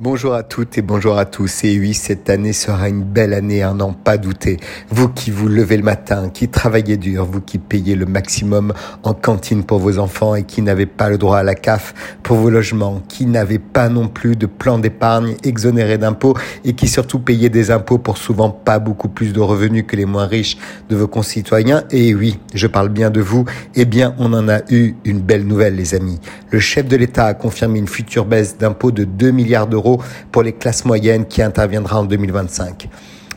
Bonjour à toutes et bonjour à tous. Et oui, cette année sera une belle année, à n'en pas douter. Vous qui vous levez le matin, qui travaillez dur, vous qui payez le maximum en cantine pour vos enfants et qui n'avez pas le droit à la CAF pour vos logements, qui n'avez pas non plus de plan d'épargne exonéré d'impôts et qui surtout payez des impôts pour souvent pas beaucoup plus de revenus que les moins riches de vos concitoyens. Et oui, je parle bien de vous. Eh bien, on en a eu une belle nouvelle, les amis. Le chef de l'État a confirmé une future baisse d'impôts de 2 milliards d'euros pour les classes moyennes qui interviendra en 2025.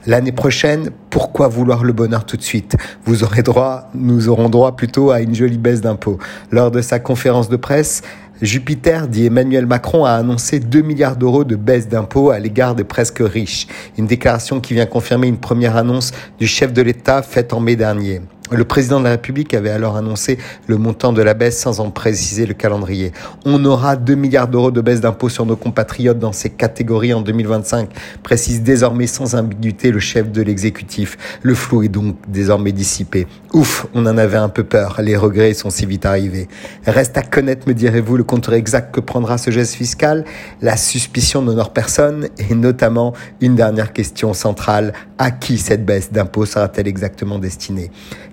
L'année prochaine, pourquoi vouloir le bonheur tout de suite? Vous aurez droit, nous aurons droit plutôt à une jolie baisse d'impôts. Lors de sa conférence de presse, Jupiter, dit Emmanuel Macron, a annoncé 2 milliards d'euros de baisse d'impôts à l'égard des presque riches. Une déclaration qui vient confirmer une première annonce du chef de l'État faite en mai dernier. Le président de la République avait alors annoncé le montant de la baisse sans en préciser le calendrier. On aura 2 milliards d'euros de baisse d'impôts sur nos compatriotes dans ces catégories en 2025, précise désormais sans ambiguïté le chef de l'exécutif. Le flou est donc désormais dissipé. Ouf, on en avait un peu peur, les regrets sont si vite arrivés. Reste à connaître, me direz-vous, le compteur exact que prendra ce geste fiscal La suspicion n'honore personne et notamment une dernière question centrale, à qui cette baisse d'impôts sera-t-elle exactement destinée?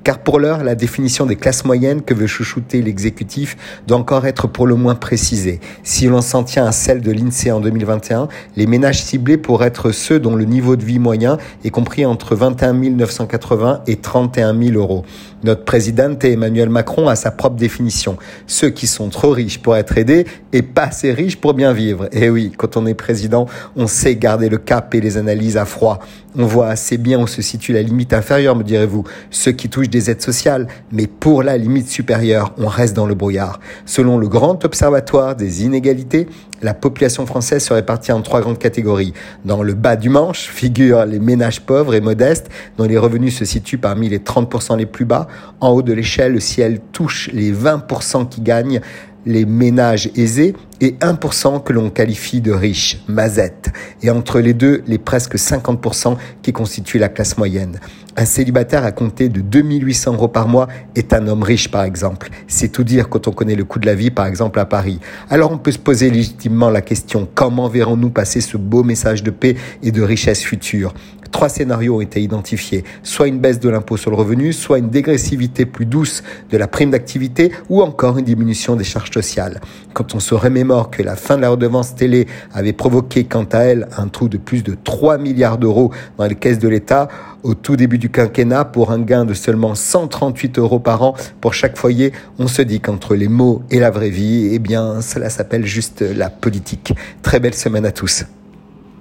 Car pour l'heure, la définition des classes moyennes que veut chouchouter l'exécutif doit encore être pour le moins précisée. Si l'on s'en tient à celle de l'INSEE en 2021, les ménages ciblés pourraient être ceux dont le niveau de vie moyen est compris entre 21 980 et 31 000 euros. Notre présidente Emmanuel Macron a sa propre définition. Ceux qui sont trop riches pour être aidés et pas assez riches pour bien vivre. Et oui, quand on est président, on sait garder le cap et les analyses à froid. On voit assez bien où se situe la limite inférieure, me direz-vous. Ceux qui touchent des aides sociales, mais pour la limite supérieure, on reste dans le brouillard. Selon le Grand Observatoire des inégalités, la population française se répartit en trois grandes catégories. Dans le bas du manche figurent les ménages pauvres et modestes, dont les revenus se situent parmi les 30% les plus bas. En haut de l'échelle, si elle touche les 20% qui gagnent, les ménages aisés et 1% que l'on qualifie de riches, mazette, et entre les deux, les presque 50% qui constituent la classe moyenne. Un célibataire à compter de 2800 euros par mois est un homme riche, par exemple. C'est tout dire quand on connaît le coût de la vie, par exemple, à Paris. Alors on peut se poser légitimement la question, comment verrons-nous passer ce beau message de paix et de richesse future? Trois scénarios ont été identifiés. Soit une baisse de l'impôt sur le revenu, soit une dégressivité plus douce de la prime d'activité, ou encore une diminution des charges sociales. Quand on se remémore que la fin de la redevance télé avait provoqué quant à elle un trou de plus de 3 milliards d'euros dans les caisses de l'État, au tout début du quinquennat, pour un gain de seulement 138 euros par an pour chaque foyer, on se dit qu'entre les mots et la vraie vie, eh bien, cela s'appelle juste la politique. Très belle semaine à tous.